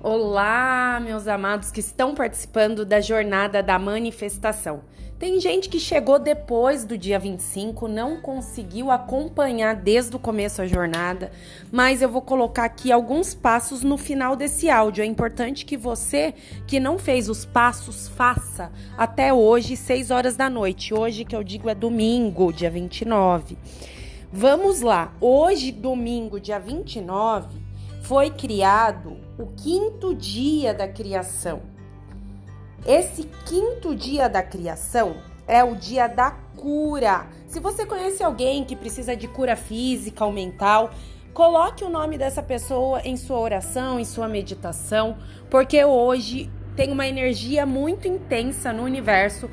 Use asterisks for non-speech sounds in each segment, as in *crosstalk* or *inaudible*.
Olá, meus amados que estão participando da jornada da manifestação. Tem gente que chegou depois do dia 25, não conseguiu acompanhar desde o começo a jornada, mas eu vou colocar aqui alguns passos no final desse áudio. É importante que você que não fez os passos faça até hoje, 6 horas da noite. Hoje que eu digo é domingo, dia 29. Vamos lá. Hoje, domingo, dia 29, foi criado o quinto dia da criação. Esse quinto dia da criação é o dia da cura. Se você conhece alguém que precisa de cura física ou mental, coloque o nome dessa pessoa em sua oração, em sua meditação, porque hoje tem uma energia muito intensa no universo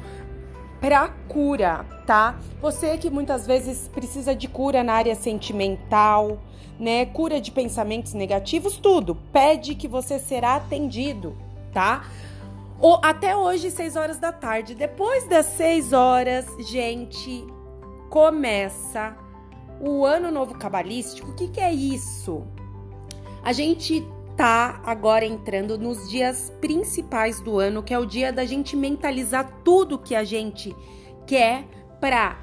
para cura, tá? Você que muitas vezes precisa de cura na área sentimental, né? Cura de pensamentos negativos, tudo. Pede que você será atendido, tá? Ou até hoje, 6 horas da tarde. Depois das 6 horas, gente, começa o ano novo cabalístico. O que, que é isso? A gente tá agora entrando nos dias principais do ano, que é o dia da gente mentalizar tudo que a gente quer para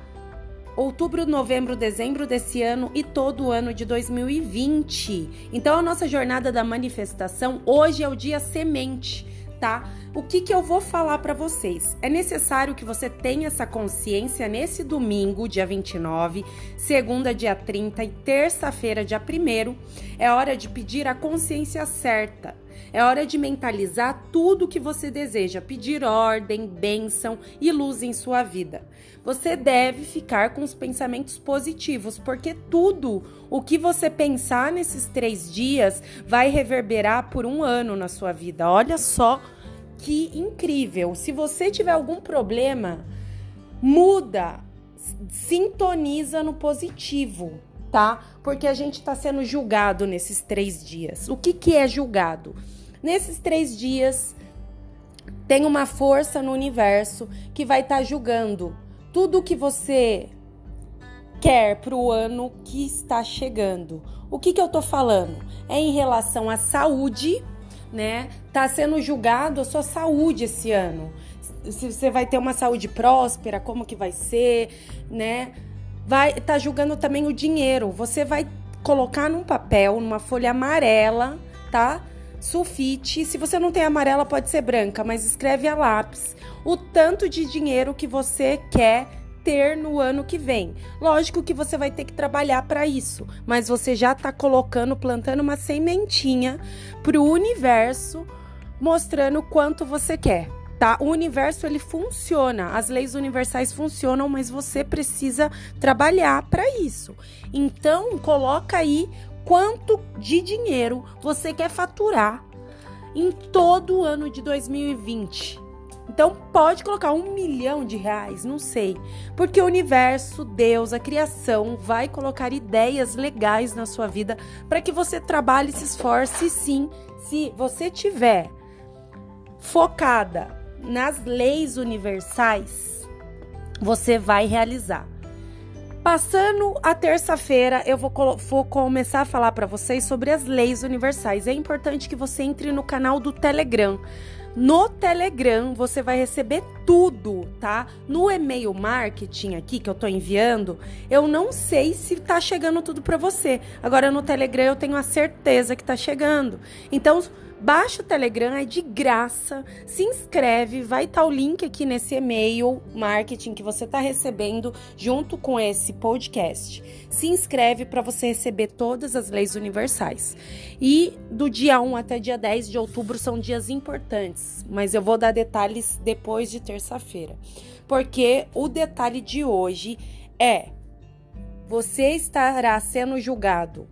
outubro, novembro, dezembro desse ano e todo o ano de 2020. Então a nossa jornada da manifestação hoje é o dia semente, tá? O que que eu vou falar para vocês? É necessário que você tenha essa consciência nesse domingo, dia 29, segunda, dia 30 e terça-feira, dia 1 É hora de pedir a consciência certa é hora de mentalizar tudo o que você deseja, pedir ordem, bênção e luz em sua vida. Você deve ficar com os pensamentos positivos, porque tudo o que você pensar nesses três dias vai reverberar por um ano na sua vida. Olha só que incrível! Se você tiver algum problema, muda, sintoniza no positivo tá? Porque a gente está sendo julgado nesses três dias. O que, que é julgado? Nesses três dias, tem uma força no universo que vai estar tá julgando tudo que você quer para o ano que está chegando. O que, que eu tô falando? É em relação à saúde, né? Tá sendo julgado a sua saúde esse ano. Se você vai ter uma saúde próspera, como que vai ser, né? Vai tá julgando também o dinheiro. Você vai colocar num papel, numa folha amarela, tá? Sulfite. Se você não tem amarela, pode ser branca, mas escreve a lápis o tanto de dinheiro que você quer ter no ano que vem. Lógico que você vai ter que trabalhar para isso, mas você já está colocando, plantando uma sementinha para o universo, mostrando quanto você quer tá? O universo ele funciona, as leis universais funcionam, mas você precisa trabalhar para isso. Então, coloca aí quanto de dinheiro você quer faturar em todo o ano de 2020. Então pode colocar um milhão de reais, não sei, porque o universo, Deus, a criação vai colocar ideias legais na sua vida para que você trabalhe, se esforce, sim, se você tiver focada nas leis universais, você vai realizar. Passando a terça-feira, eu vou, vou, começar a falar para vocês sobre as leis universais. É importante que você entre no canal do Telegram. No Telegram você vai receber tudo, tá? No e-mail marketing aqui que eu tô enviando, eu não sei se tá chegando tudo para você. Agora no Telegram eu tenho a certeza que tá chegando. Então, Baixa o Telegram, é de graça. Se inscreve, vai estar tá o link aqui nesse e-mail marketing que você está recebendo junto com esse podcast. Se inscreve para você receber todas as leis universais. E do dia 1 até dia 10 de outubro são dias importantes, mas eu vou dar detalhes depois de terça-feira. Porque o detalhe de hoje é: você estará sendo julgado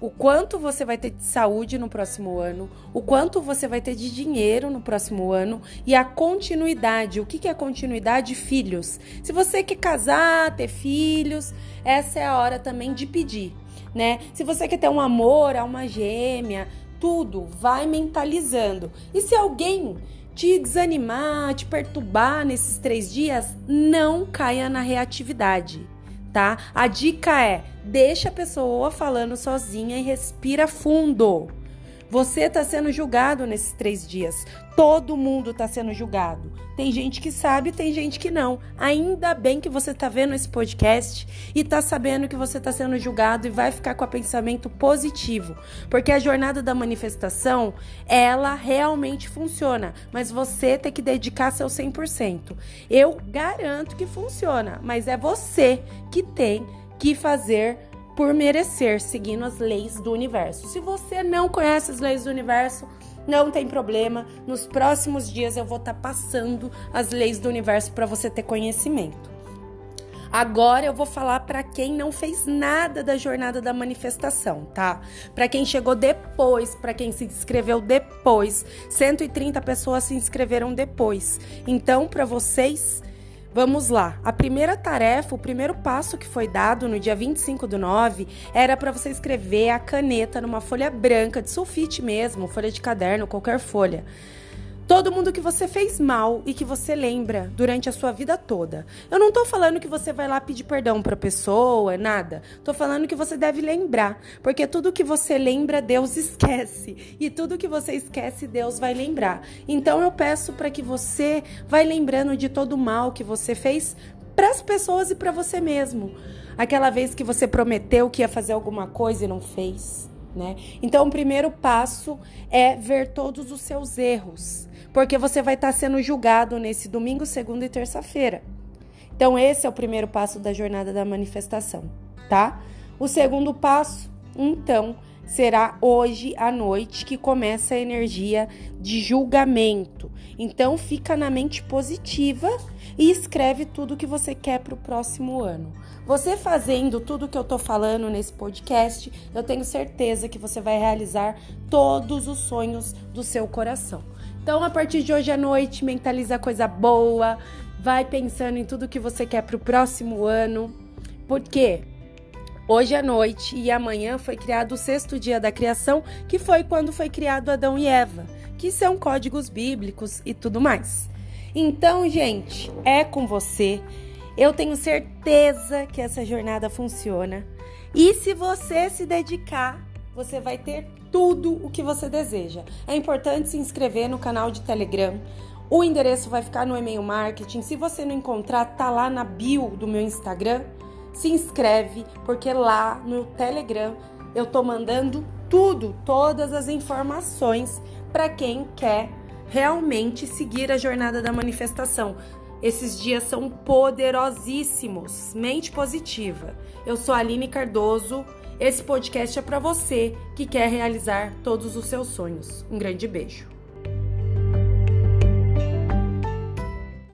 o quanto você vai ter de saúde no próximo ano, o quanto você vai ter de dinheiro no próximo ano e a continuidade. O que é continuidade? Filhos. Se você quer casar, ter filhos, essa é a hora também de pedir, né? Se você quer ter um amor, uma gêmea, tudo vai mentalizando. E se alguém te desanimar, te perturbar nesses três dias, não caia na reatividade tá? A dica é: deixa a pessoa falando sozinha e respira fundo. Você está sendo julgado nesses três dias. Todo mundo está sendo julgado. Tem gente que sabe, tem gente que não. Ainda bem que você está vendo esse podcast e está sabendo que você está sendo julgado e vai ficar com o pensamento positivo, porque a jornada da manifestação ela realmente funciona, mas você tem que dedicar seu 100%. Eu garanto que funciona, mas é você que tem que fazer por merecer, seguindo as leis do universo. Se você não conhece as leis do universo, não tem problema. Nos próximos dias eu vou estar tá passando as leis do universo para você ter conhecimento. Agora eu vou falar para quem não fez nada da jornada da manifestação, tá? Para quem chegou depois, para quem se inscreveu depois. 130 pessoas se inscreveram depois. Então, para vocês, Vamos lá. A primeira tarefa, o primeiro passo que foi dado no dia 25 do 9 era para você escrever a caneta numa folha branca, de sulfite mesmo, folha de caderno, qualquer folha. Todo mundo que você fez mal e que você lembra durante a sua vida toda. Eu não tô falando que você vai lá pedir perdão pra pessoa, nada. Tô falando que você deve lembrar. Porque tudo que você lembra, Deus *laughs* esquece. E tudo que você esquece, Deus vai lembrar. Então eu peço para que você vai lembrando de todo o mal que você fez para as pessoas e para você mesmo. Aquela vez que você prometeu que ia fazer alguma coisa e não fez. Né? Então, o primeiro passo é ver todos os seus erros porque você vai estar sendo julgado nesse domingo, segunda e terça-feira. Então, esse é o primeiro passo da jornada da manifestação, tá? O segundo passo, então, será hoje à noite que começa a energia de julgamento. Então, fica na mente positiva e escreve tudo que você quer para o próximo ano. Você fazendo tudo que eu tô falando nesse podcast, eu tenho certeza que você vai realizar todos os sonhos do seu coração. Então, a partir de hoje à noite, mentaliza coisa boa, vai pensando em tudo que você quer para o próximo ano. Porque hoje à noite e amanhã foi criado o sexto dia da criação, que foi quando foi criado Adão e Eva, que são códigos bíblicos e tudo mais. Então, gente, é com você. Eu tenho certeza que essa jornada funciona. E se você se dedicar, você vai ter tudo o que você deseja. É importante se inscrever no canal de Telegram. O endereço vai ficar no e-mail marketing. Se você não encontrar, tá lá na bio do meu Instagram. Se inscreve, porque lá no Telegram eu tô mandando tudo, todas as informações para quem quer realmente seguir a jornada da manifestação. Esses dias são poderosíssimos. Mente positiva. Eu sou Aline Cardoso esse podcast é para você que quer realizar todos os seus sonhos. Um grande beijo.